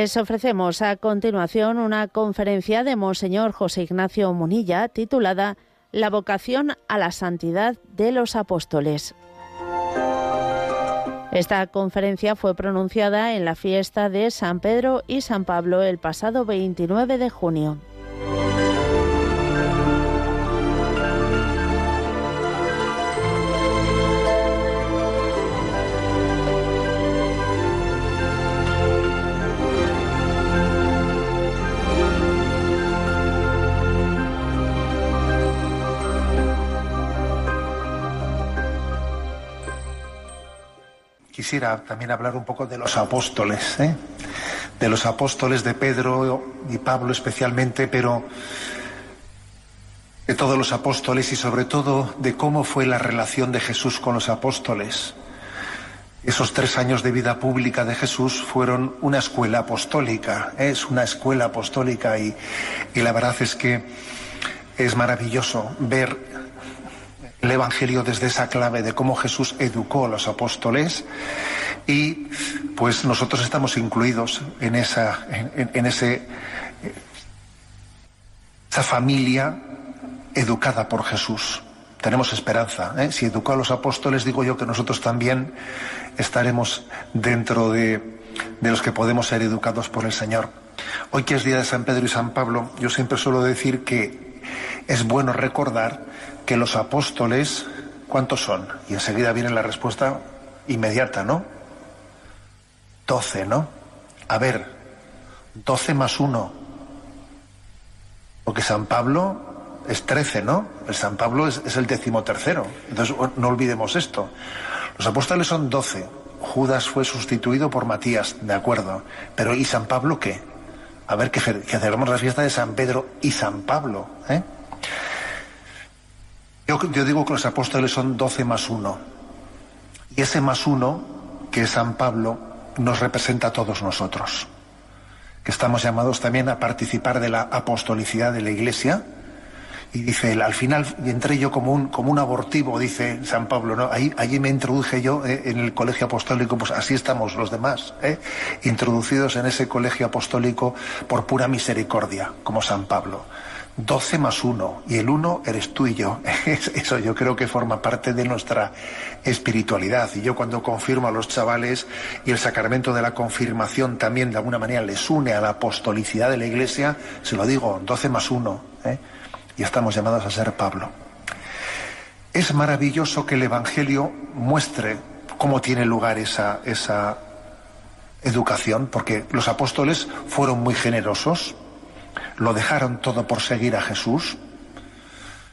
Les ofrecemos a continuación una conferencia de Monseñor José Ignacio Munilla titulada La vocación a la santidad de los apóstoles. Esta conferencia fue pronunciada en la fiesta de San Pedro y San Pablo el pasado 29 de junio. Quisiera también hablar un poco de los apóstoles, ¿eh? de los apóstoles de Pedro y Pablo especialmente, pero de todos los apóstoles y sobre todo de cómo fue la relación de Jesús con los apóstoles. Esos tres años de vida pública de Jesús fueron una escuela apostólica, ¿eh? es una escuela apostólica y, y la verdad es que es maravilloso ver el Evangelio desde esa clave de cómo Jesús educó a los apóstoles y pues nosotros estamos incluidos en esa, en, ese, esa familia educada por Jesús. Tenemos esperanza. ¿eh? Si educó a los apóstoles, digo yo que nosotros también estaremos dentro de, de los que podemos ser educados por el Señor. Hoy que es día de San Pedro y San Pablo, yo siempre suelo decir que es bueno recordar que los apóstoles, ¿cuántos son? Y enseguida viene la respuesta inmediata, ¿no? Doce, ¿no? A ver, doce más uno. Porque San Pablo es trece, ¿no? El San Pablo es, el decimotercero. Entonces, no olvidemos esto. Los apóstoles son doce. Judas fue sustituido por Matías, de acuerdo. Pero ¿y San Pablo qué? A ver, que, que celebramos la fiesta de San Pedro y San Pablo, ¿eh? Yo, digo que los apóstoles son doce más uno. Y ese más uno, que es San Pablo, nos representa a todos nosotros. Que estamos llamados también a participar de la apostolicidad de la Iglesia. Y dice al final entré yo como un, como un abortivo, dice San Pablo, ¿no? Ahí, allí me introduje yo eh, en el colegio apostólico, pues así estamos los demás, ¿eh? introducidos en ese colegio apostólico por pura misericordia, como San Pablo. 12 más 1 y el 1 eres tú y yo. Eso yo creo que forma parte de nuestra espiritualidad. Y yo cuando confirmo a los chavales y el sacramento de la confirmación también de alguna manera les une a la apostolicidad de la Iglesia, se lo digo, 12 más 1. ¿eh? Y estamos llamados a ser Pablo. Es maravilloso que el Evangelio muestre cómo tiene lugar esa, esa educación, porque los apóstoles fueron muy generosos lo dejaron todo por seguir a Jesús.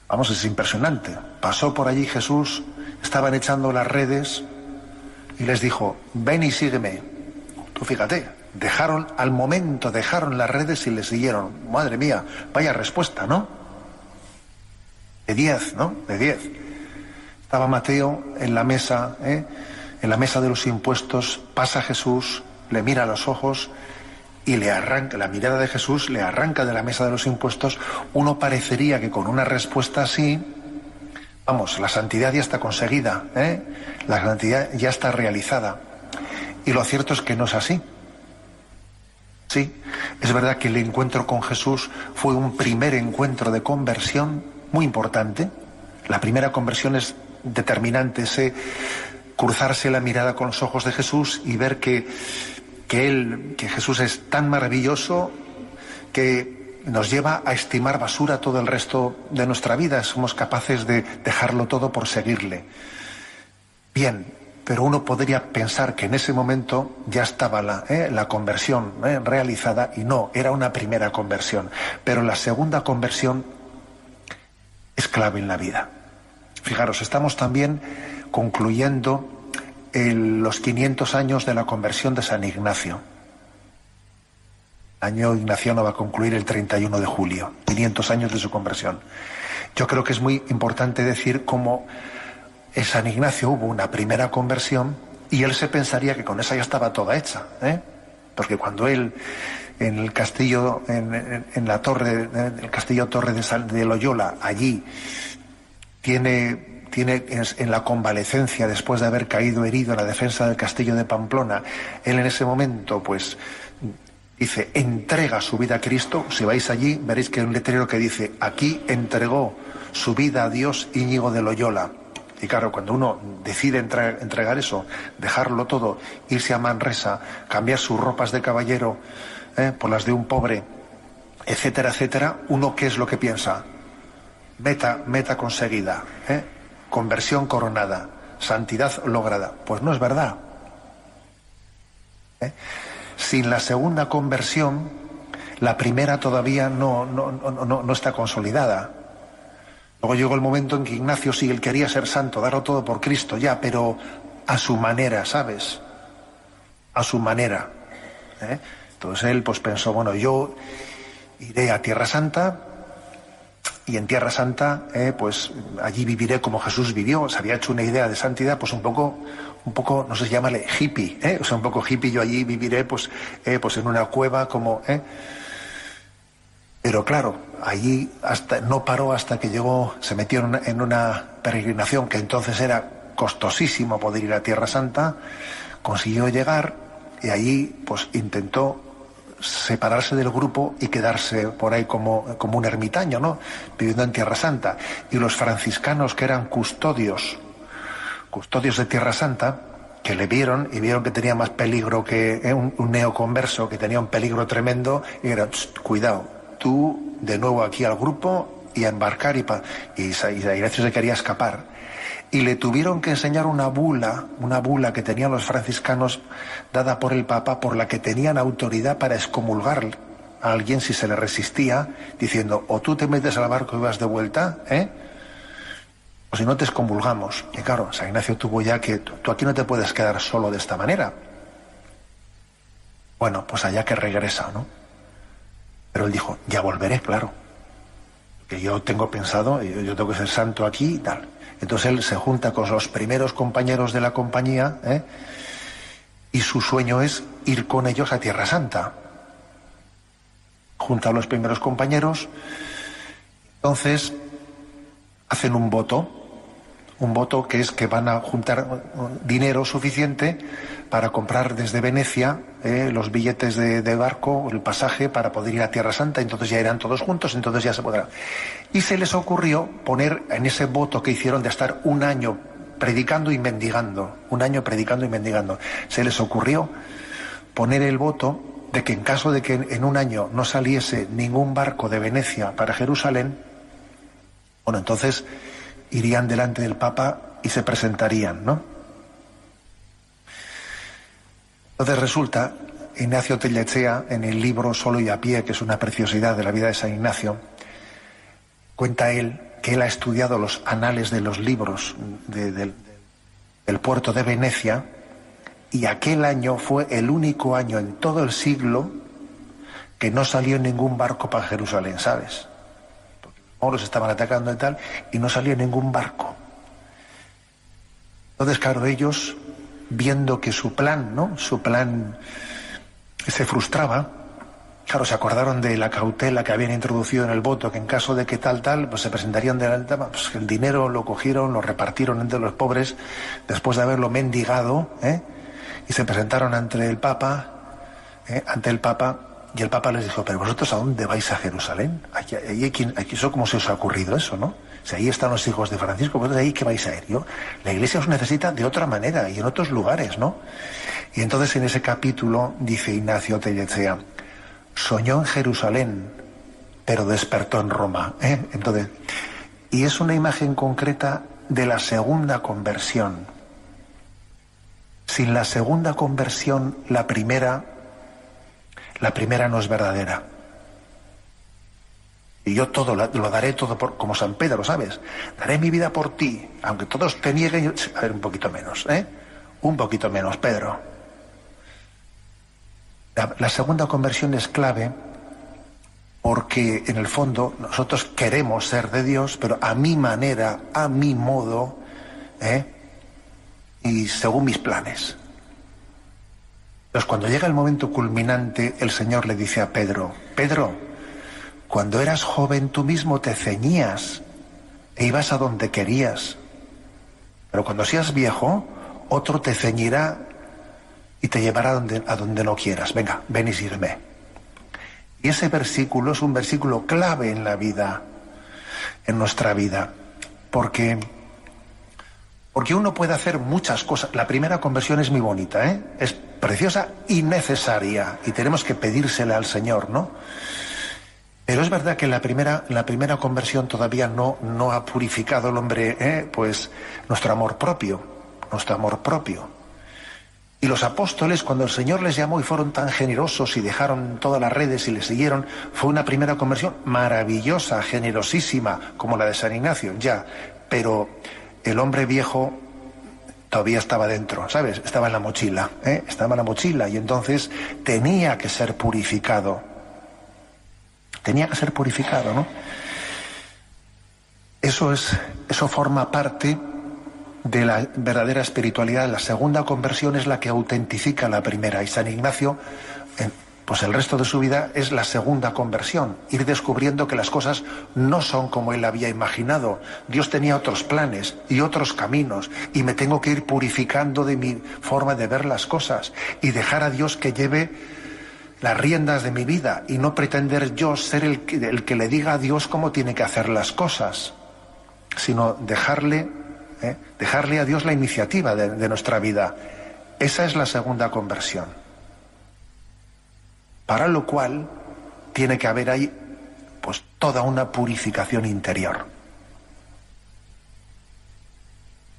Vamos, es impresionante. Pasó por allí Jesús, estaban echando las redes y les dijo, ven y sígueme. Tú fíjate, dejaron al momento, dejaron las redes y le siguieron. Madre mía, vaya respuesta, ¿no? De diez, ¿no? De diez. Estaba Mateo en la mesa, ¿eh? en la mesa de los impuestos, pasa Jesús, le mira a los ojos y le arranca, la mirada de Jesús le arranca de la mesa de los impuestos, uno parecería que con una respuesta así, vamos, la santidad ya está conseguida, ¿eh? la santidad ya está realizada. Y lo cierto es que no es así. Sí, es verdad que el encuentro con Jesús fue un primer encuentro de conversión muy importante. La primera conversión es determinante, ese cruzarse la mirada con los ojos de Jesús y ver que que Él, que Jesús es tan maravilloso que nos lleva a estimar basura todo el resto de nuestra vida. Somos capaces de dejarlo todo por seguirle. Bien, pero uno podría pensar que en ese momento ya estaba la, eh, la conversión eh, realizada y no, era una primera conversión. Pero la segunda conversión es clave en la vida. Fijaros, estamos también concluyendo los 500 años de la conversión de San Ignacio. El año ignaciano va a concluir el 31 de julio, 500 años de su conversión. Yo creo que es muy importante decir cómo en San Ignacio hubo una primera conversión y él se pensaría que con esa ya estaba toda hecha, ¿eh? porque cuando él en el castillo, en, la torre, en el castillo Torre de, de Loyola, allí tiene tiene en la convalecencia después de haber caído herido en la defensa del castillo de Pamplona, él en ese momento pues dice, entrega su vida a Cristo. Si vais allí, veréis que hay un letrero que dice, aquí entregó su vida a Dios Íñigo de Loyola. Y claro, cuando uno decide entregar eso, dejarlo todo, irse a Manresa, cambiar sus ropas de caballero ¿eh? por las de un pobre, etcétera, etcétera, uno qué es lo que piensa? Meta, meta conseguida, ¿eh? conversión coronada, santidad lograda. Pues no es verdad. ¿eh? Sin la segunda conversión, la primera todavía no, no, no, no está consolidada. Luego llegó el momento en que Ignacio sí, él quería ser santo, darlo todo por Cristo, ya, pero a su manera, ¿sabes? A su manera. ¿eh? Entonces él pues pensó, bueno, yo iré a Tierra Santa y en Tierra Santa eh, pues allí viviré como Jesús vivió. Se había hecho una idea de santidad pues un poco, un poco, no sé, llámale hippie, ¿eh? o sea, un poco hippie, yo allí viviré pues, eh, pues en una cueva como... Pero claro, allí hasta, no paró hasta que llegó, se metió en una, en una peregrinación que entonces era costosísimo poder ir a Tierra Santa, consiguió llegar y allí pues intentó separarse del grupo y quedarse por ahí como, como un ermitaño, ¿no? Viviendo en Tierra Santa. Y los franciscanos que eran custodios, custodios de Tierra Santa, que le vieron y vieron que tenía más peligro que eh, un, neoconverso, que tenía un peligro tremendo, y era, cuidado, tú de nuevo aquí al grupo y a embarcar y, pa, y, y Ignacio se quería escapar y le tuvieron que enseñar una bula, una bula que tenían los franciscanos dada por el Papa, por la que tenían autoridad para excomulgar a alguien si se le resistía, diciendo, o tú te metes al barco y vas de vuelta, ¿eh? o si no te excomulgamos. Y claro, San Ignacio tuvo ya que, tú aquí no te puedes quedar solo de esta manera. Bueno, pues allá que regresa, ¿no? Pero él dijo, ya volveré, claro. Que yo tengo pensado, yo tengo que ser santo aquí y tal. Entonces él se junta con los primeros compañeros de la compañía ¿eh? y su sueño es ir con ellos a Tierra Santa. Junta a los primeros compañeros, entonces hacen un voto, un voto que es que van a juntar dinero suficiente para comprar desde Venecia eh, los billetes de, de, barco, el pasaje para poder ir a Tierra Santa, entonces ya irán todos juntos, entonces ya se podrá. Y se les ocurrió poner en ese voto que hicieron de estar un año predicando y mendigando, un año predicando y mendigando, se les ocurrió poner el voto de que en caso de que en un año no saliese ningún barco de Venecia para Jerusalén, bueno, entonces irían delante del Papa y se presentarían, ¿no? Entonces resulta, Ignacio Tellechea, en el libro Solo y a pie, que es una preciosidad de la vida de San Ignacio, cuenta él que él ha estudiado los anales de los libros del puerto de Venecia y aquel año fue el único año en todo el siglo que no salió ningún barco para Jerusalén, ¿sabes? Porque los moros estaban atacando y tal, y no salió ningún barco. Entonces, claro, ellos viendo que su plan, ¿no? Su plan se frustraba. Claro, se acordaron de la cautela que habían introducido en el voto, que en caso de que tal, tal, pues se presentarían delante, pues el dinero lo cogieron, lo repartieron entre los pobres, después de haberlo mendigado, ¿eh? y se presentaron ante el Papa, ¿eh? ante el Papa, y el Papa les dijo, pero vosotros a dónde vais a Jerusalén? Aquí, aquí, aquí, eso cómo se os ha ocurrido eso, ¿no? Si ahí están los hijos de Francisco, pues ahí que vais a ir. Yo, la iglesia os necesita de otra manera y en otros lugares, ¿no? Y entonces en ese capítulo dice Ignacio Tellechea, soñó en Jerusalén, pero despertó en Roma. ¿eh? Entonces, y es una imagen concreta de la segunda conversión. Sin la segunda conversión, la primera, la primera no es verdadera. Y yo todo lo, daré todo por, como San Pedro, ¿sabes? Daré mi vida por ti, aunque todos te nieguen. A ver, un poquito menos, ¿eh? Un poquito menos, Pedro. La, segunda conversión es clave porque en el fondo nosotros queremos ser de Dios, pero a mi manera, a mi modo, ¿eh? y según mis planes. Entonces, cuando llega el momento culminante, el Señor le dice a Pedro, Pedro, cuando eras joven tú mismo te ceñías e ibas a donde querías. Pero cuando seas viejo, otro te ceñirá y te llevará a donde, a donde no quieras. Venga, ven y sírveme. Y ese versículo es un versículo clave en la vida, en nuestra vida, porque porque uno puede hacer muchas cosas. La primera conversión es muy bonita, ¿eh? Es preciosa y necesaria. Y tenemos que pedírsela al Señor, ¿no? Pero es verdad que la primera, la primera conversión todavía no, no ha purificado el hombre, ¿eh? pues nuestro amor propio, nuestro amor propio. Y los apóstoles, cuando el Señor les llamó y fueron tan generosos y dejaron todas las redes y le siguieron, fue una primera conversión maravillosa, generosísima, como la de San Ignacio, ya. Pero el hombre viejo todavía estaba dentro, ¿sabes? Estaba en la mochila, ¿eh? estaba en la mochila y entonces tenía que ser purificado. Tenía que ser purificado, ¿no? Eso es, eso forma parte de la verdadera espiritualidad. La segunda conversión es la que autentifica la primera. Y San Ignacio pues el resto de su vida es la segunda conversión, ir descubriendo que las cosas no son como él había imaginado. Dios tenía otros planes y otros caminos y me tengo que ir purificando de mi forma de ver las cosas y dejar a Dios que lleve las riendas de mi vida y no pretender yo ser el que, le diga a Dios cómo tiene que hacer las cosas, sino dejarle, ¿eh? dejarle a Dios la iniciativa de nuestra vida. Esa es la segunda conversión para lo cual tiene que haber ahí pues toda una purificación interior.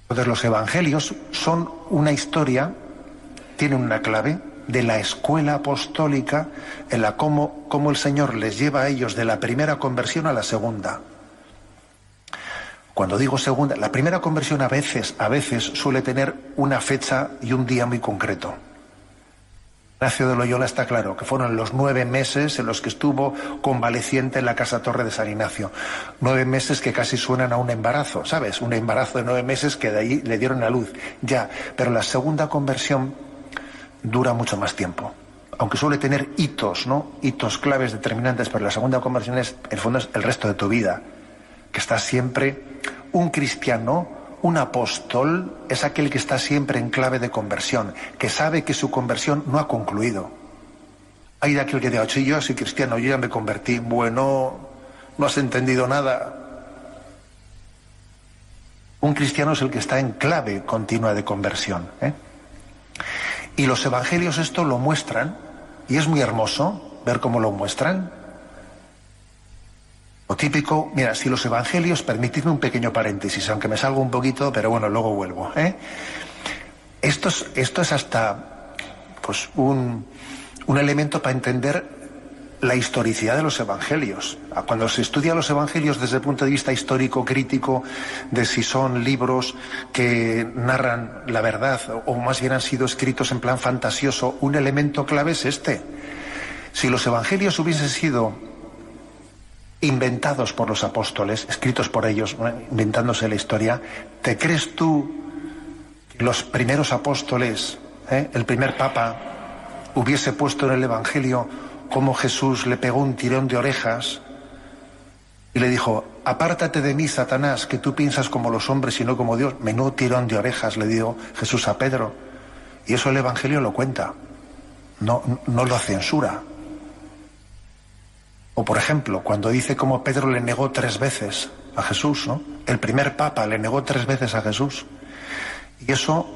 Entonces los evangelios son una historia, tienen una clave de la escuela apostólica en la cómo, cómo el Señor les lleva a ellos de la primera conversión a la segunda. Cuando digo segunda, la primera conversión a veces, a veces suele tener una fecha y un día muy concreto. Ignacio de Loyola está claro que fueron los nueve meses en los que estuvo convaleciente en la Casa Torre de San Ignacio. Nueve meses que casi suenan a un embarazo, ¿sabes? Un embarazo de nueve meses que de ahí le dieron la luz. Ya, pero la segunda conversión dura mucho más tiempo. Aunque suele tener hitos, ¿no? Hitos claves determinantes, pero la segunda conversión es, en el fondo, es el resto de tu vida. Que estás siempre un cristiano un apóstol es aquel que está siempre en clave de conversión, que sabe que su conversión no ha concluido. Hay de aquel que diga, sí, yo soy cristiano, yo ya me convertí. Bueno, no has entendido nada. Un cristiano es el que está en clave continua de conversión. ¿eh? Y los evangelios esto lo muestran, y es muy hermoso ver cómo lo muestran. Lo típico, mira, si los evangelios, permitidme un pequeño paréntesis, aunque me salgo un poquito, pero bueno, luego vuelvo. ¿eh? Esto, es, esto es hasta pues, un, un elemento para entender la historicidad de los evangelios. Cuando se estudia los evangelios desde el punto de vista histórico, crítico, de si son libros que narran la verdad o más bien han sido escritos en plan fantasioso, un elemento clave es este. Si los evangelios hubiesen sido inventados por los apóstoles, escritos por ellos, inventándose la historia, ¿te crees tú que los primeros apóstoles, eh, el primer papa, hubiese puesto en el Evangelio cómo Jesús le pegó un tirón de orejas y le dijo, apártate de mí, Satanás, que tú piensas como los hombres y no como Dios. Menudo tirón de orejas le dio Jesús a Pedro. Y eso el Evangelio lo cuenta, no, no lo censura. O por ejemplo, cuando dice cómo Pedro le negó tres veces a Jesús, ¿no? El primer papa le negó tres veces a Jesús. Y eso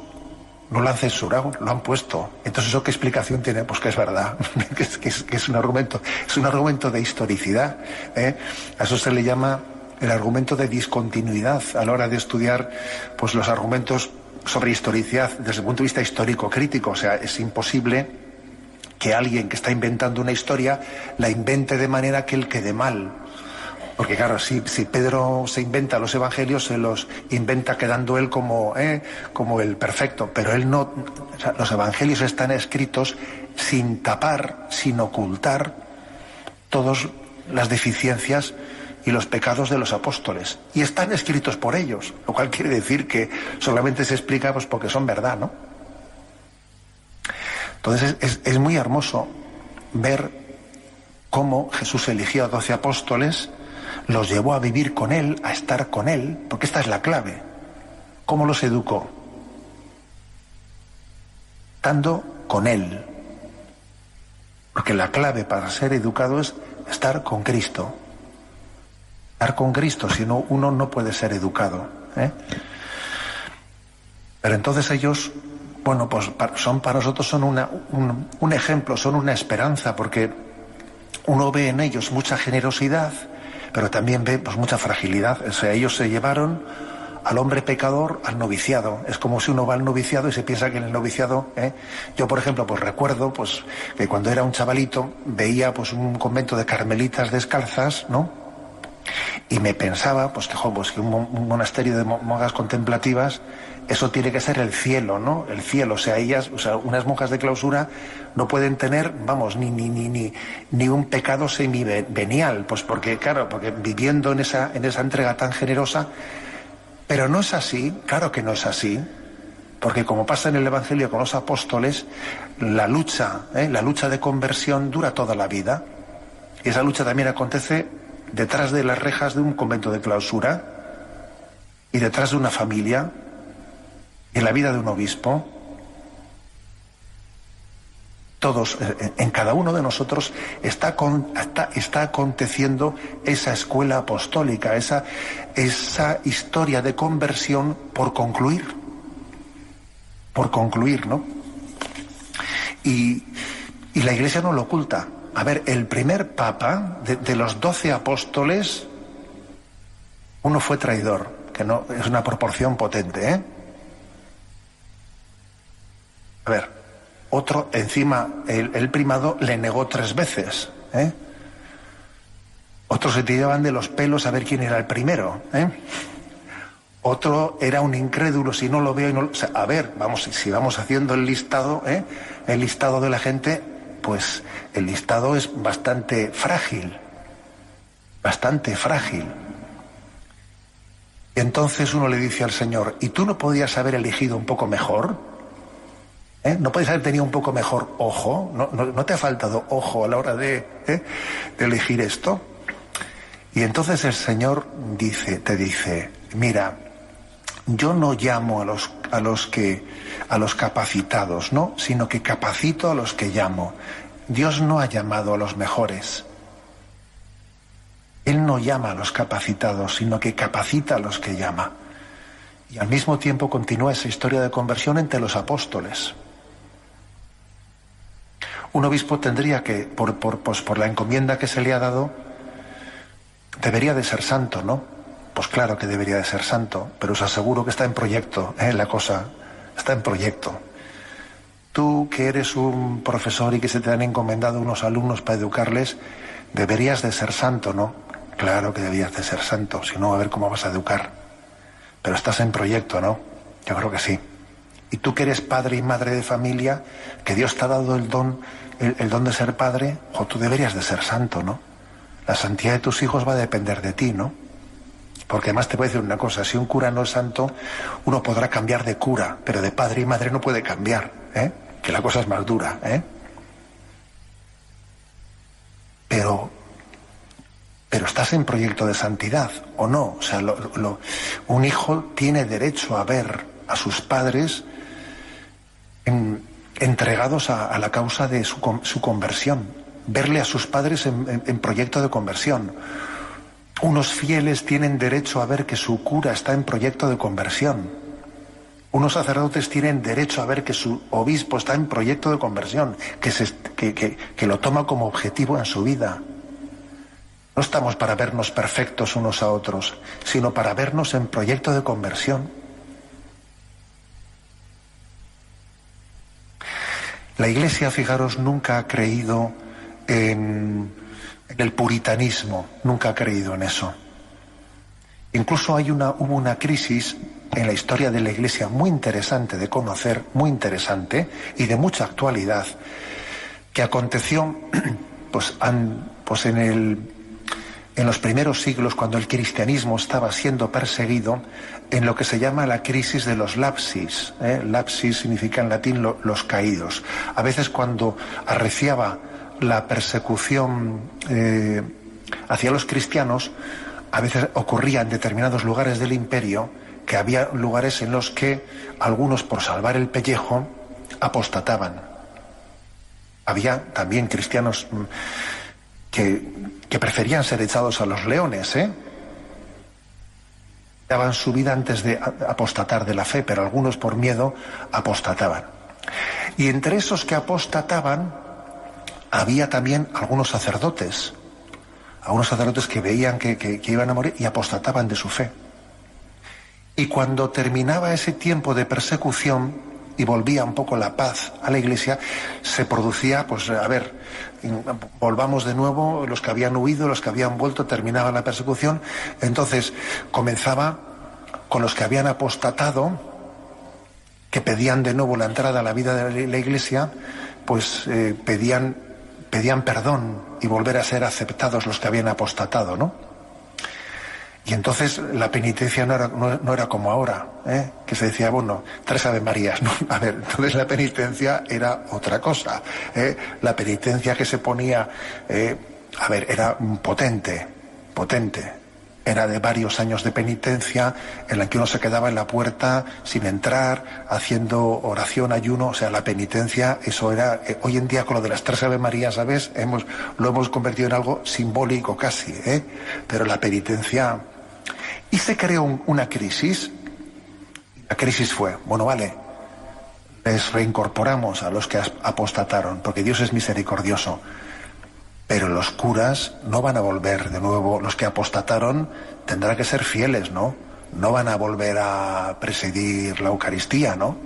no lo han censurado, lo han puesto. Entonces, ¿eso qué explicación tiene? Pues que es verdad, que, es, un argumento, es un argumento de historicidad. ¿eh? A eso se le llama el argumento de discontinuidad a la hora de estudiar pues, los argumentos sobre historicidad desde el punto de vista histórico crítico. O sea, es imposible que alguien que está inventando una historia la invente de manera que él quede mal. Porque claro, si, Pedro se inventa los evangelios, se los inventa quedando él como, eh, como el perfecto. Pero él no. los evangelios están escritos sin tapar, sin ocultar todas las deficiencias y los pecados de los apóstoles. Y están escritos por ellos, lo cual quiere decir que solamente se explica pues, porque son verdad, ¿no? Entonces es, muy hermoso ver cómo Jesús eligió a doce apóstoles, los llevó a vivir con Él, a estar con Él, porque esta es la clave. ¿Cómo los educó? Estando con Él. Porque la clave para ser educado es estar con Cristo. Estar con Cristo, si no, uno no puede ser educado. ¿eh? Pero entonces ellos, bueno, pues son para nosotros son una, un, un ejemplo, son una esperanza, porque uno ve en ellos mucha generosidad, pero también ve pues, mucha fragilidad. O sea, ellos se llevaron al hombre pecador al noviciado. Es como si uno va al noviciado y se piensa que en el noviciado, ¿eh? yo por ejemplo, pues recuerdo pues que cuando era un chavalito veía pues un convento de carmelitas descalzas, ¿no? Y me pensaba pues que, pues, que un, monasterio de monjas contemplativas eso tiene que ser el cielo, ¿no? El cielo, o sea, ellas, o sea, unas monjas de clausura no pueden tener, vamos, ni ni ni ni, ni un pecado semivenial, pues porque claro, porque viviendo en esa en esa entrega tan generosa pero no es así, claro que no es así, porque como pasa en el Evangelio con los apóstoles, la lucha, ¿eh? la lucha de conversión dura toda la vida. Y esa lucha también acontece detrás de las rejas de un convento de clausura y detrás de una familia y en la vida de un obispo todos, eh, eh, en cada uno de nosotros está, está, aconteciendo esa escuela apostólica, esa, esa historia de conversión por concluir, por concluir, ¿no? Y, la Iglesia no lo oculta. A ver, el primer papa de, los doce apóstoles, uno fue traidor, que no es una proporción potente, ¿eh? A ver, otro, encima, el, primado le negó tres veces. ¿eh? Otros se tiraban de los pelos a ver quién era el primero. ¿eh? Otro era un incrédulo, si no lo veo y no... a ver, vamos, si vamos haciendo el listado, ¿eh? el listado de la gente, pues el listado es bastante frágil, bastante frágil. Y entonces uno le dice al Señor, ¿y tú no podías haber elegido un poco mejor? ¿Eh? ¿No puedes haber tenido un poco mejor ojo? ¿No, te ha faltado ojo a la hora de, ¿eh? de, elegir esto? Y entonces el Señor dice, te dice, mira, yo no llamo a los, a los que a los capacitados, ¿no? Sino que capacito a los que llamo. Dios no ha llamado a los mejores. Él no llama a los capacitados, sino que capacita a los que llama. Y al mismo tiempo continúa esa historia de conversión entre los apóstoles un obispo tendría que, por, por, pues por la encomienda que se le ha dado, debería de ser santo, ¿no? Pues claro que debería de ser santo, pero os aseguro que está en proyecto, ¿eh? la cosa, está en proyecto. Tú que eres un profesor y que se te han encomendado unos alumnos para educarles, deberías de ser santo, ¿no? Claro que deberías de ser santo, si no, a ver cómo vas a educar. Pero estás en proyecto, ¿no? Yo creo que sí. Y tú que eres padre y madre de familia, que Dios te ha dado el don, el, don de ser padre, o tú deberías de ser santo, ¿no? La santidad de tus hijos va a depender de ti, ¿no? Porque además te voy a decir una cosa, si un cura no es santo, uno podrá cambiar de cura, pero de padre y madre no puede cambiar, ¿eh? Que la cosa es más dura, ¿eh? Pero, pero estás en proyecto de santidad, ¿o no? O sea, un hijo tiene derecho a ver a sus padres entregados a, la causa de su, conversión, verle a sus padres en, proyecto de conversión. Unos fieles tienen derecho a ver que su cura está en proyecto de conversión. Unos sacerdotes tienen derecho a ver que su obispo está en proyecto de conversión, que, que, lo toma como objetivo en su vida. No estamos para vernos perfectos unos a otros, sino para vernos en proyecto de conversión. La Iglesia, fijaros, nunca ha creído en, el puritanismo, nunca ha creído en eso. Incluso hay una, hubo una crisis en la historia de la Iglesia muy interesante de conocer, muy interesante y de mucha actualidad, que aconteció pues, pues en, el, en los primeros siglos, cuando el cristianismo estaba siendo perseguido, en lo que se llama la crisis de los lapsis. ¿eh? Lapsis significa en latín los caídos. A veces cuando arreciaba la persecución eh, hacia los cristianos, a veces ocurría en determinados lugares del imperio que había lugares en los que algunos por salvar el pellejo apostataban había también cristianos mm, que, que preferían ser echados a los leones, ¿eh? daban su vida antes de apostatar de la fe, pero algunos por miedo apostataban. Y entre esos que apostataban había también algunos sacerdotes, algunos sacerdotes que veían que, iban a morir y apostataban de su fe. Y cuando terminaba ese tiempo de persecución y volvía un poco la paz a la iglesia, se producía, pues a ver, volvamos de nuevo, los que habían huido, los que habían vuelto, terminaba la persecución, entonces comenzaba con los que habían apostatado, que pedían de nuevo la entrada a la vida de la iglesia, pues eh, pedían, pedían perdón y volver a ser aceptados los que habían apostatado, ¿no? Y entonces la penitencia no era, no, era como ahora, ¿eh? que se decía, bueno, tres Ave Marías. ¿no? A ver, entonces la penitencia era otra cosa. ¿eh? La penitencia que se ponía, eh, a ver, era potente, potente. Era de varios años de penitencia en la que uno se quedaba en la puerta sin entrar, haciendo oración, ayuno. O sea, la penitencia, eso era, hoy en día con lo de las tres Ave Marías, ¿sabes? Hemos, lo hemos convertido en algo simbólico casi, ¿eh? Pero la penitencia y se creó una crisis. La crisis fue, bueno, vale, les reincorporamos a los que apostataron, porque Dios es misericordioso. Pero los curas no van a volver de nuevo, los que apostataron tendrán que ser fieles, ¿no? No van a volver a presidir la Eucaristía, ¿no?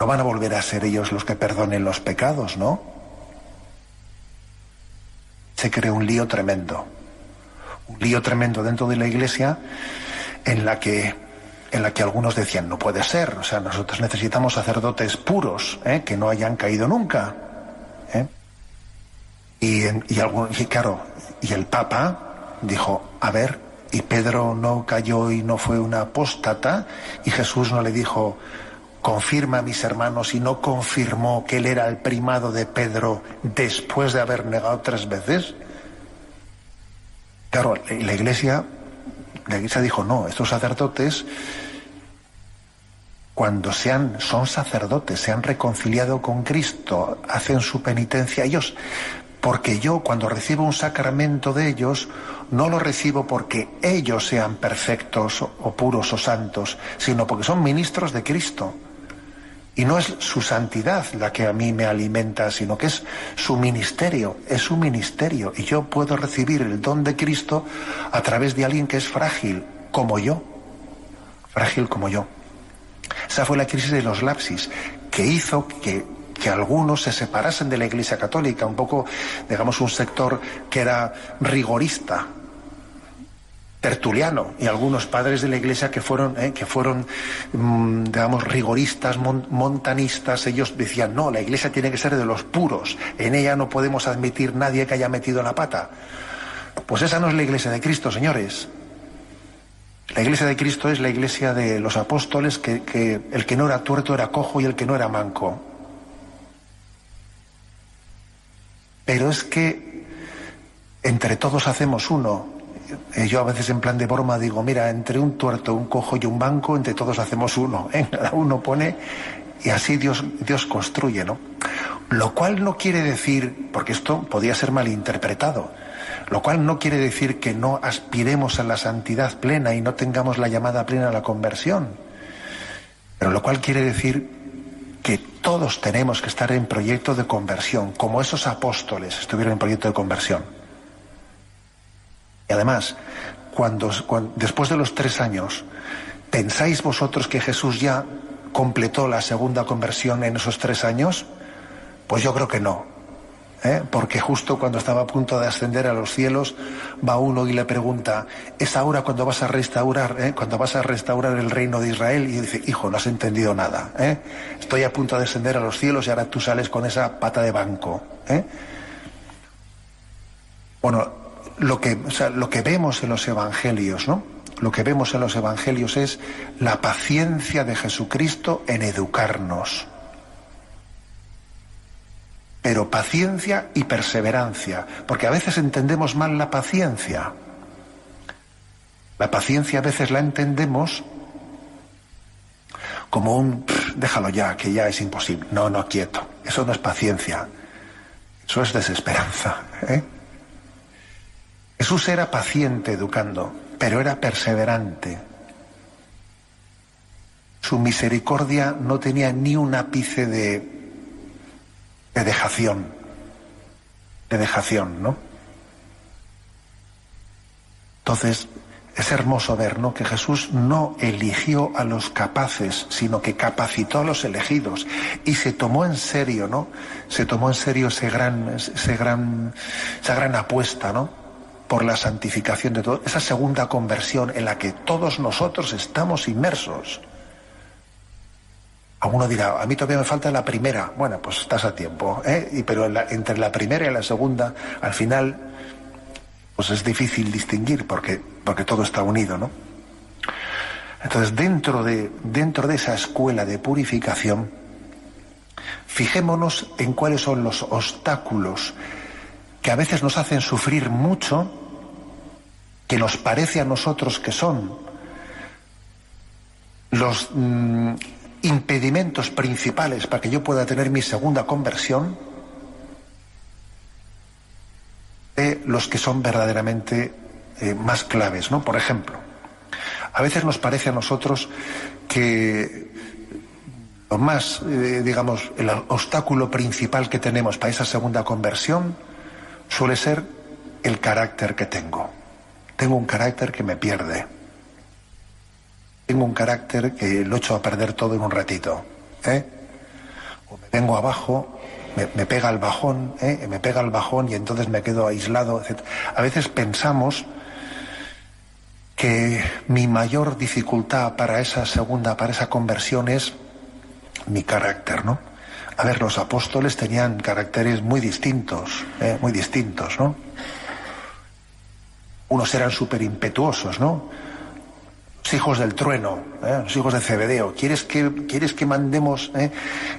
No van a volver a ser ellos los que perdonen los pecados, ¿no? Se creó un lío tremendo un lío tremendo dentro de la iglesia en la que en la que algunos decían no puede ser, o sea, nosotros necesitamos sacerdotes puros, ¿eh? que no hayan caído nunca. ¿Eh? Y, y, claro, y el Papa dijo, a ver, y Pedro no cayó y no fue una apóstata, y Jesús no le dijo, confirma a mis hermanos, y no confirmó que él era el primado de Pedro después de haber negado tres veces. Claro, la iglesia, la iglesia dijo, no, estos sacerdotes, cuando sean, son sacerdotes, se han reconciliado con Cristo, hacen su penitencia ellos, porque yo cuando recibo un sacramento de ellos, no lo recibo porque ellos sean perfectos o puros o santos, sino porque son ministros de Cristo. Y no es su santidad la que a mí me alimenta, sino que es su ministerio, es su ministerio. Y yo puedo recibir el don de Cristo a través de alguien que es frágil, como yo. Frágil como yo. Esa fue la crisis de los lapsis, que hizo que, que algunos se separasen de la Iglesia Católica, un poco, digamos, un sector que era rigorista, Tertuliano y algunos padres de la Iglesia que fueron, eh, que fueron mm, digamos, rigoristas, montanistas, ellos decían, no, la Iglesia tiene que ser de los puros, en ella no podemos admitir nadie que haya metido la pata. Pues esa no es la Iglesia de Cristo, señores. La Iglesia de Cristo es la Iglesia de los apóstoles, que, que el que no era tuerto era cojo y el que no era manco. Pero es que entre todos hacemos uno, yo a veces en plan de broma digo, mira, entre un tuerto, un cojo y un banco, entre todos hacemos uno. Cada uno pone y así Dios, Dios construye, ¿no? Lo cual no quiere decir, porque esto podría ser malinterpretado, lo cual no quiere decir que no aspiremos a la santidad plena y no tengamos la llamada plena a la conversión. Pero lo cual quiere decir que todos tenemos que estar en proyecto de conversión, como esos apóstoles estuvieron en proyecto de conversión. Y además, cuando, después de los tres años, ¿pensáis vosotros que Jesús ya completó la segunda conversión en esos tres años? Pues yo creo que no. ¿Eh? Porque justo cuando estaba a punto de ascender a los cielos, va uno y le pregunta, ¿es ahora cuando vas a restaurar, eh? cuando vas a restaurar el reino de Israel? Y dice, hijo, no has entendido nada. ¿eh? Estoy a punto de ascender a los cielos y ahora tú sales con esa pata de banco. Bueno, lo que, lo que vemos en los evangelios, ¿no? Lo que vemos en los evangelios es la paciencia de Jesucristo en educarnos. Pero paciencia y perseverancia, porque a veces entendemos mal la paciencia. La paciencia a veces la entendemos como un déjalo ya, que ya es imposible. No, no, quieto. Eso no es paciencia. Eso es desesperanza. ¿eh? Jesús era paciente educando, pero era perseverante. Su misericordia no tenía ni un ápice de, de dejación, de dejación, ¿no? Entonces, es hermoso ver, ¿no? Que Jesús no eligió a los capaces, sino que capacitó a los elegidos y se tomó en serio, ¿no? Se tomó en serio ese gran, ese gran, esa gran apuesta, ¿no? Por la santificación de todo, esa segunda conversión en la que todos nosotros estamos inmersos. Alguno dirá, a mí todavía me falta la primera. Bueno, pues estás a tiempo, ¿eh? Y, pero entre la primera y la segunda, al final pues es difícil distinguir porque, porque todo está unido, ¿no? Entonces, dentro de, dentro de esa escuela de purificación, fijémonos en cuáles son los obstáculos que a veces nos hacen sufrir mucho, que nos parece a nosotros que son los mm, impedimentos principales para que yo pueda tener mi segunda conversión, de los que son verdaderamente eh, más claves, ¿no? Por ejemplo, a veces nos parece a nosotros que lo más, eh, digamos, el obstáculo principal que tenemos para esa segunda conversión suele ser el carácter que tengo. Tengo un carácter que me pierde. Tengo un carácter que lo echo a perder todo en un ratito. ¿eh? O me vengo abajo me, pega el bajón, ¿eh? me pega el bajón y entonces me quedo aislado. A veces pensamos que mi mayor dificultad para esa segunda, para esa conversión es mi carácter, ¿no? A ver, los apóstoles tenían caracteres muy distintos, ¿eh? muy distintos, ¿no? Unos eran súper impetuosos, ¿no? Los hijos del trueno, ¿eh? los hijos de Cebedeo. ¿Quieres que, ¿quieres que mandemos eh,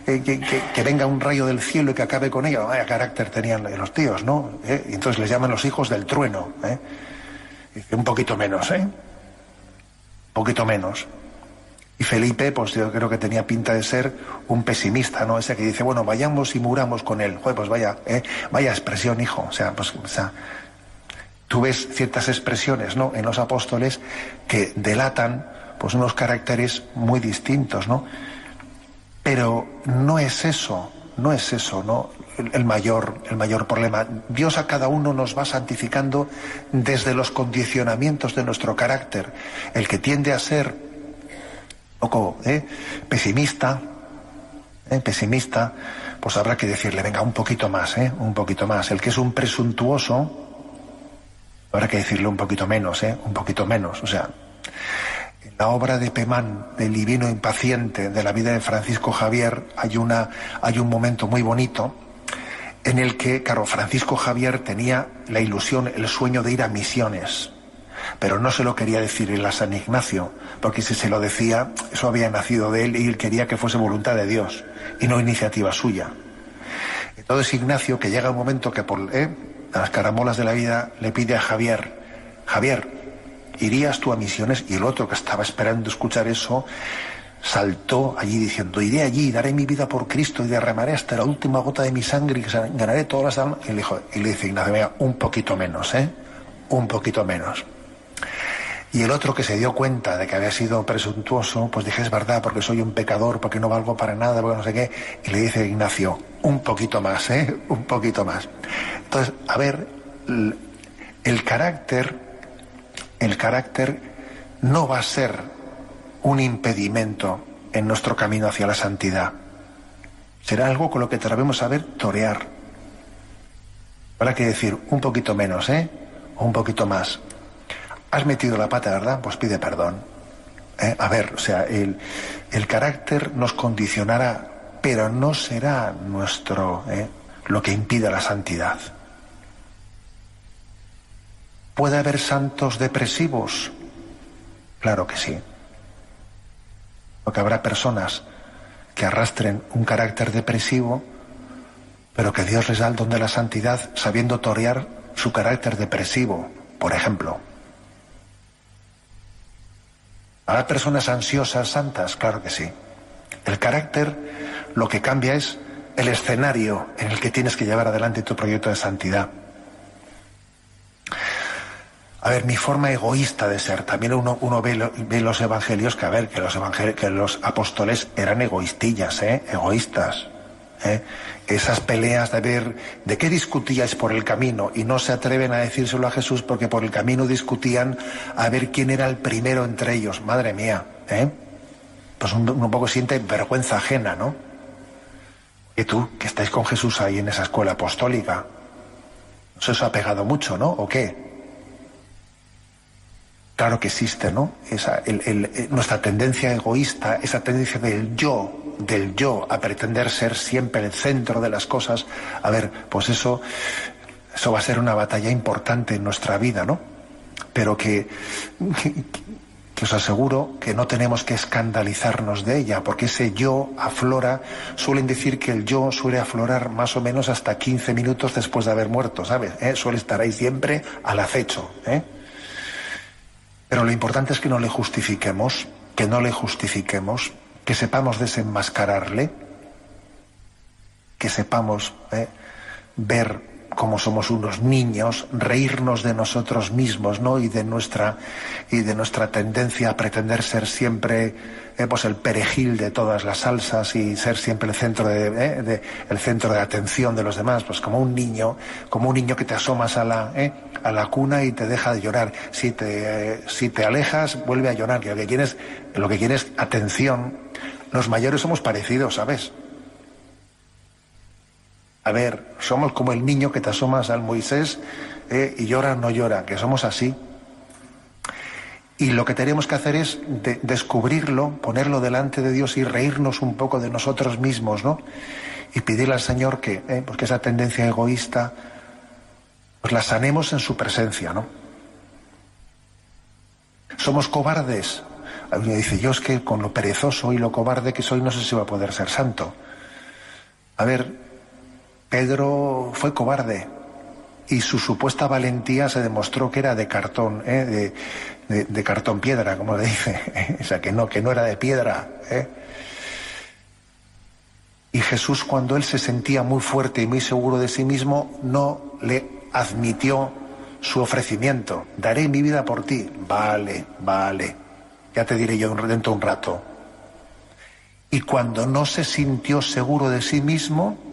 que, venga un rayo del cielo y que acabe con ella? Vaya carácter tenían los tíos, ¿no? ¿Eh? Y entonces les llaman los hijos del trueno. Un poquito menos, ¿eh? Un poquito menos. Y Felipe, pues yo creo que tenía pinta de ser un pesimista, ¿no? Ese que dice, bueno, vayamos y muramos con él. Joder, pues vaya, vaya expresión, hijo. O sea, pues, o sea, tú ves ciertas expresiones en los apóstoles que delatan pues unos caracteres muy distintos, ¿no? Pero no es eso, no es eso, ¿no? El, mayor, el mayor problema. Dios a cada uno nos va santificando desde los condicionamientos de nuestro carácter. El que tiende a ser poco ¿eh? pesimista, ¿eh? pesimista, pues habrá que decirle, venga, un poquito más, ¿eh? un poquito más. El que es un presuntuoso, Habrá que decirlo un poquito menos, ¿eh? Un poquito menos. O sea, en la obra de Pemán, del divino impaciente, de la vida de Francisco Javier, hay, una, hay un momento muy bonito en el que, claro, Francisco Javier tenía la ilusión, el sueño de ir a misiones, pero no se lo quería decir en la San Ignacio, porque si se lo decía, eso había nacido de él y él quería que fuese voluntad de Dios y no iniciativa suya. Entonces Ignacio, que llega un momento que por, ¿eh? Las caramolas de la vida, le pide a Javier, Javier, ¿irías tú a misiones? Y el otro que estaba esperando escuchar eso, saltó allí diciendo, iré allí, daré mi vida por Cristo y derramaré hasta la última gota de mi sangre y ganaré todas las almas. Y le, dijo, y le dice Ignacio, venga, un poquito menos, ¿eh? Un poquito menos. Y el otro que se dio cuenta de que había sido presuntuoso, pues dije, es verdad, porque soy un pecador, porque no valgo para nada, porque no sé qué. Y le dice Ignacio, un poquito más, ¿eh? Un poquito más. Entonces, a ver, el carácter, el carácter no va a ser un impedimento en nuestro camino hacia la santidad. Será algo con lo que debemos saber torear. Habrá que decir un poquito menos, ¿eh? O un poquito más has metido la pata, ¿verdad? Pues pide perdón. ¿Eh? A ver, o sea, el, carácter nos condicionará, pero no será nuestro ¿eh? lo que impida la santidad. ¿Puede haber santos depresivos? Claro que sí. Porque habrá personas que arrastren un carácter depresivo, pero que Dios les da el don de la santidad sabiendo torear su carácter depresivo, por ejemplo. ¿Habrá personas ansiosas santas? Claro que sí. El carácter lo que cambia es el escenario en el que tienes que llevar adelante tu proyecto de santidad. A ver, mi forma egoísta de ser. También uno, uno ve, los evangelios que, a ver, que los, que los apóstoles eran egoístillas, ¿eh? Egoístas. ¿eh? Esas peleas de ver de qué discutíais por el camino y no se atreven a decírselo a Jesús porque por el camino discutían a ver quién era el primero entre ellos. Madre mía, ¿eh? Pues un, un poco siente vergüenza ajena, ¿no? Y tú, que estáis con Jesús ahí en esa escuela apostólica, ¿eso os ha pegado mucho, no? ¿O qué? Claro que existe, ¿no? Esa, eh, nuestra tendencia egoísta, esa tendencia del yo, del yo, a pretender ser siempre el centro de las cosas. A ver, pues eso, eso va a ser una batalla importante en nuestra vida, ¿no? Pero que, que, os aseguro que no tenemos que escandalizarnos de ella, porque ese yo aflora, suelen decir que el yo suele aflorar más o menos hasta 15 minutos después de haber muerto, ¿sabes? ¿Eh? Suele estar ahí siempre al acecho, ¿eh? Pero lo importante es que no le justifiquemos, que no le justifiquemos, que sepamos desenmascararle, que sepamos eh, ver cómo somos unos niños, reírnos de nosotros mismos, ¿no? Y de nuestra y de nuestra tendencia a pretender ser siempre eh, pues el perejil de todas las salsas y ser siempre el centro de, eh, el centro de atención de los demás, pues como un niño, como un niño que te asomas a la eh, a la cuna y te deja de llorar. Si te si te alejas vuelve a llorar. Que lo que quieres lo que quieres atención. Los mayores somos parecidos, ¿sabes? A ver, somos como el niño que te asomas al Moisés y llora no llora, que somos así. Y lo que tenemos que hacer es descubrirlo, ponerlo delante de Dios y reírnos un poco de nosotros mismos, ¿no? Y pedirle al Señor que, eh, pues esa tendencia egoísta, pues la sanemos en su presencia, ¿no? Somos cobardes. Alguien dice, yo es que con lo perezoso y lo cobarde que soy no sé si va a poder ser santo. A ver, Pedro fue cobarde y su supuesta valentía se demostró que era de cartón, ¿eh? de, cartón piedra, como le dice, o sea, que no, que no era de piedra. ¿eh? Y Jesús, cuando él se sentía muy fuerte y muy seguro de sí mismo, no le admitió su ofrecimiento. Daré mi vida por ti. Vale, vale. Ya te diré yo dentro de un rato. Y cuando no se sintió seguro de sí mismo,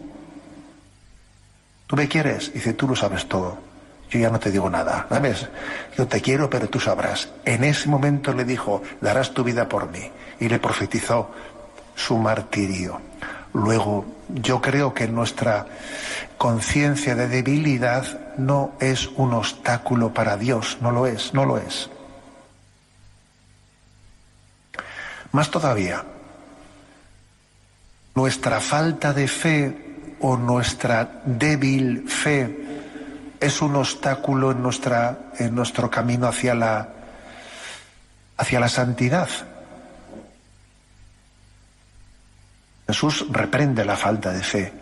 ¿tú me quieres? Dice, tú lo sabes todo yo ya no te digo nada, ¿sabes? Yo te quiero, pero tú sabrás. En ese momento le dijo, darás tu vida por mí. Y le profetizó su martirio. Luego, yo creo que nuestra conciencia de debilidad no es un obstáculo para Dios, no lo es, no lo es. Más todavía, nuestra falta de fe o nuestra débil fe es un obstáculo en, nuestra, en nuestro camino hacia la, hacia la santidad. Jesús reprende la falta de fe.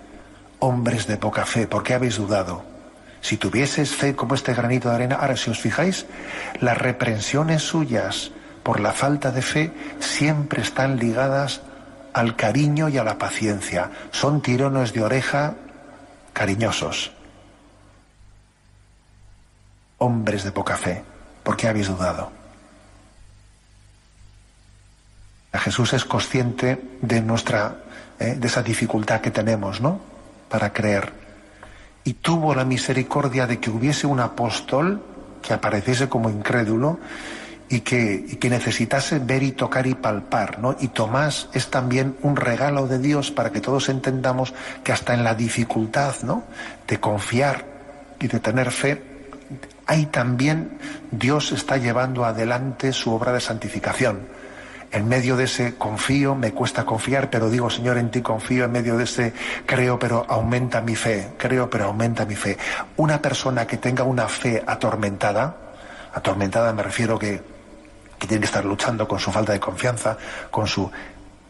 Hombres de poca fe, ¿por qué habéis dudado? Si tuvieses fe como este granito de arena, ahora si os fijáis, las reprensiones suyas por la falta de fe siempre están ligadas al cariño y a la paciencia. Son tirones de oreja cariñosos hombres de poca fe, ¿por qué habéis dudado? Jesús es consciente de nuestra, eh, de esa dificultad que tenemos, ¿no? Para creer. Y tuvo la misericordia de que hubiese un apóstol que apareciese como incrédulo y que, que necesitase ver y tocar y palpar, ¿no? Y Tomás es también un regalo de Dios para que todos entendamos que hasta en la dificultad, ¿no? De confiar y de tener fe, ahí también Dios está llevando adelante su obra de santificación. En medio de ese confío, me cuesta confiar, pero digo, Señor, en ti confío, en medio de ese creo, pero aumenta mi fe, creo, pero aumenta mi fe. Una persona que tenga una fe atormentada, atormentada me refiero que, que tiene que estar luchando con su falta de confianza, con su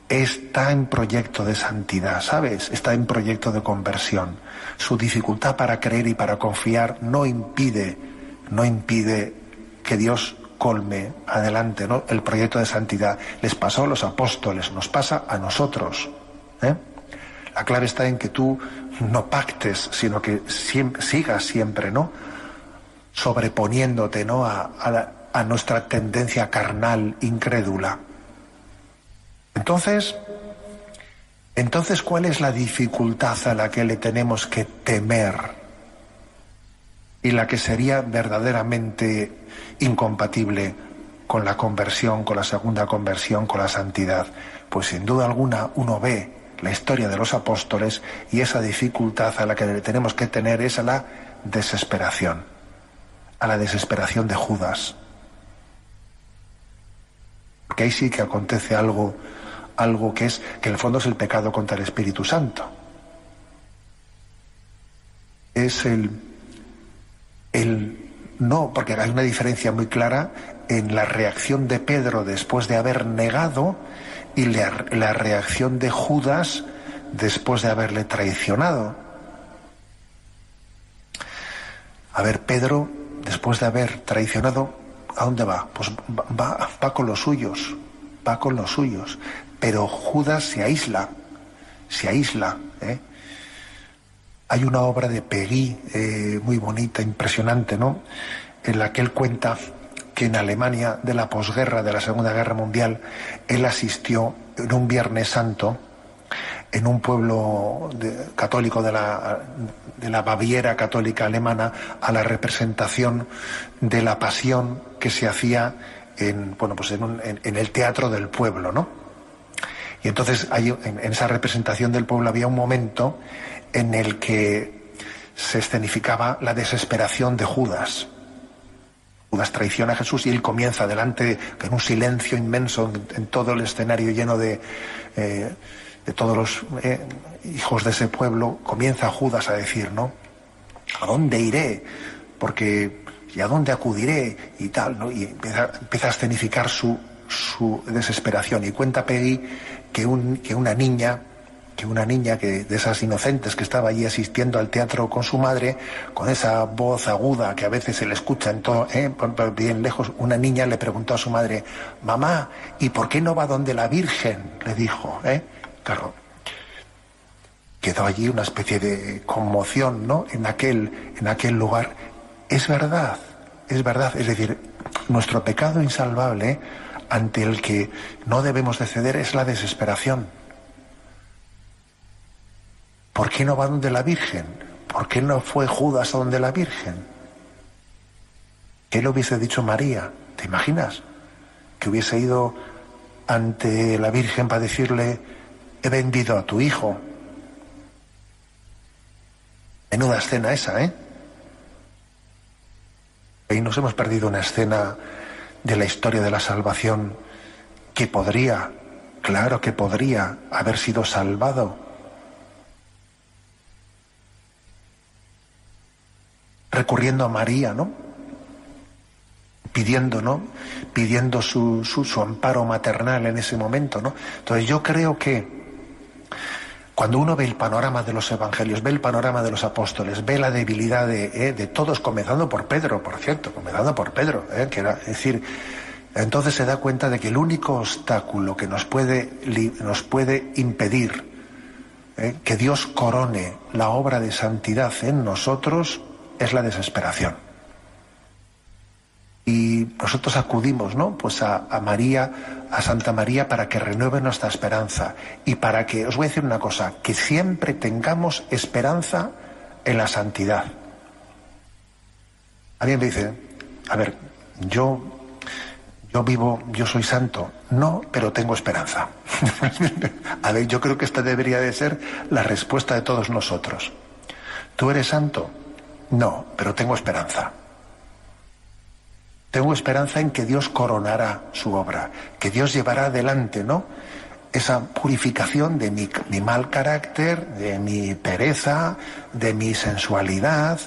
está en proyecto de santidad, ¿sabes? Está en proyecto de conversión. Su dificultad para creer y para confiar no impide no impide que Dios colme adelante ¿no? el proyecto de santidad. Les pasó a los apóstoles, nos pasa a nosotros. ¿eh? La clave está en que tú no pactes, sino que sigas siempre, ¿no? Sobreponiéndote, ¿no? A, a nuestra tendencia carnal, incrédula. Entonces, entonces, ¿cuál es la dificultad a la que le tenemos que temer? Y la que sería verdaderamente incompatible con la conversión, con la segunda conversión, con la santidad. Pues sin duda alguna uno ve la historia de los apóstoles y esa dificultad a la que le tenemos que tener es a la desesperación, a la desesperación de Judas. Porque ahí sí que acontece algo, algo que es, que en el fondo es el pecado contra el Espíritu Santo. Es el, el no, porque hay una diferencia muy clara en la reacción de Pedro después de haber negado y la, reacción de Judas después de haberle traicionado. A ver, Pedro, después de haber traicionado, ¿a dónde va? Pues va, con los suyos, va con los suyos. Pero Judas se aísla, se aísla. ¿eh? Hay una obra de Peggy eh, muy bonita, impresionante, ¿no? En la que él cuenta que en Alemania de la posguerra, de la Segunda Guerra Mundial, él asistió en un Viernes Santo en un pueblo católico de la, de la Baviera católica alemana a la representación de la pasión que se hacía en, bueno, pues en, en, el teatro del pueblo, ¿no? Y entonces en, esa representación del pueblo había un momento en el que se escenificaba la desesperación de Judas. Judas traiciona a Jesús y él comienza delante, en un silencio inmenso, en, todo el escenario lleno de, eh, de todos los eh, hijos de ese pueblo, comienza Judas a decir, ¿no? ¿A dónde iré? Porque, ¿y a dónde acudiré? Y tal, ¿no? Y empieza, empieza a escenificar su, su desesperación. Y cuenta Peggy que, un, que una niña que una niña que, de esas inocentes que estaba allí asistiendo al teatro con su madre, con esa voz aguda que a veces se le escucha en todo, eh, bien lejos, una niña le preguntó a su madre, mamá, ¿y por qué no va donde la Virgen? le dijo, ¿eh? Claro, quedó allí una especie de conmoción, ¿no? En aquel, en aquel lugar. Es verdad, es verdad. Es decir, nuestro pecado insalvable ante el que no debemos de ceder es la desesperación. ¿Por qué no va donde la Virgen? ¿Por qué no fue Judas a donde la Virgen? ¿Qué le hubiese dicho María? ¿Te imaginas? Que hubiese ido ante la Virgen para decirle, he vendido a tu hijo. Menuda escena esa, ¿eh? Y nos hemos perdido una escena de la historia de la salvación que podría, claro que podría haber sido salvado recurriendo a María, ¿no? Pidiendo, ¿no? Pidiendo su, su, amparo maternal en ese momento, ¿no? Entonces yo creo que cuando uno ve el panorama de los evangelios, ve el panorama de los apóstoles, ve la debilidad de, eh, de todos, comenzando por Pedro, por cierto, comenzando por Pedro, eh, que es decir, entonces se da cuenta de que el único obstáculo que nos puede, nos puede impedir eh, que Dios corone la obra de santidad en nosotros es la desesperación. Y nosotros acudimos, ¿no? Pues a, María, a Santa María, para que renueve nuestra esperanza y para que, os voy a decir una cosa, que siempre tengamos esperanza en la santidad. Alguien me dice, a ver, yo, yo vivo, yo soy santo. No, pero tengo esperanza. a ver, yo creo que esta debería de ser la respuesta de todos nosotros. ¿Tú eres santo? No, pero tengo esperanza. Tengo esperanza en que Dios coronará su obra, que Dios llevará adelante, ¿no? Esa purificación de mi, mal carácter, de mi pereza, de mi sensualidad,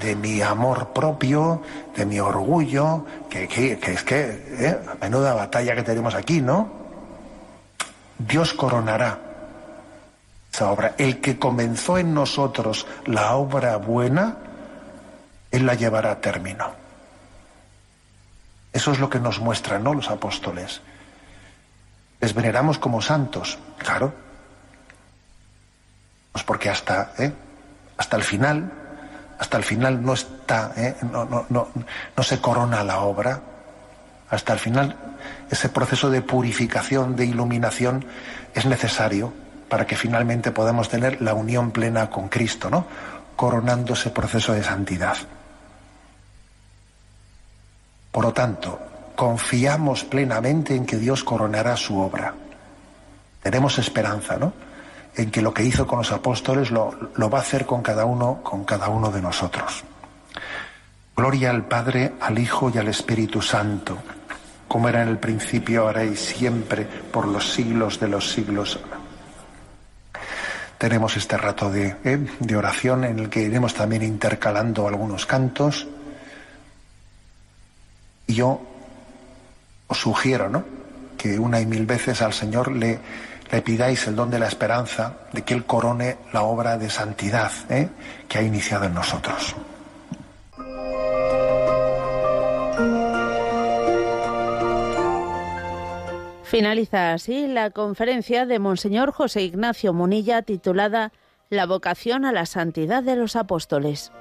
de mi amor propio, de mi orgullo, que, es que, ¿eh? menuda batalla que tenemos aquí, ¿no? Dios coronará esa obra. El que comenzó en nosotros la obra buena, él la llevará a término. Eso es lo que nos muestran, ¿no? Los apóstoles. Les veneramos como santos, claro. Pues porque hasta, ¿eh? hasta el final, hasta el final no está, ¿eh? no, no, no, no se corona la obra. Hasta el final, ese proceso de purificación, de iluminación, es necesario para que finalmente podamos tener la unión plena con Cristo, ¿no? Coronando ese proceso de santidad. Por lo tanto, confiamos plenamente en que Dios coronará su obra. Tenemos esperanza, ¿no? En que lo que hizo con los apóstoles lo, lo va a hacer con cada uno, con cada uno de nosotros. Gloria al Padre, al Hijo y al Espíritu Santo, como era en el principio, ahora y siempre, por los siglos de los siglos. Tenemos este rato de, ¿eh? de oración en el que iremos también intercalando algunos cantos y yo os sugiero, ¿no? Que una y mil veces al Señor le, le pidáis el don de la esperanza de que Él corone la obra de santidad ¿eh? que ha iniciado en nosotros. Finaliza así la conferencia de Monseñor José Ignacio Munilla titulada La vocación a la santidad de los apóstoles.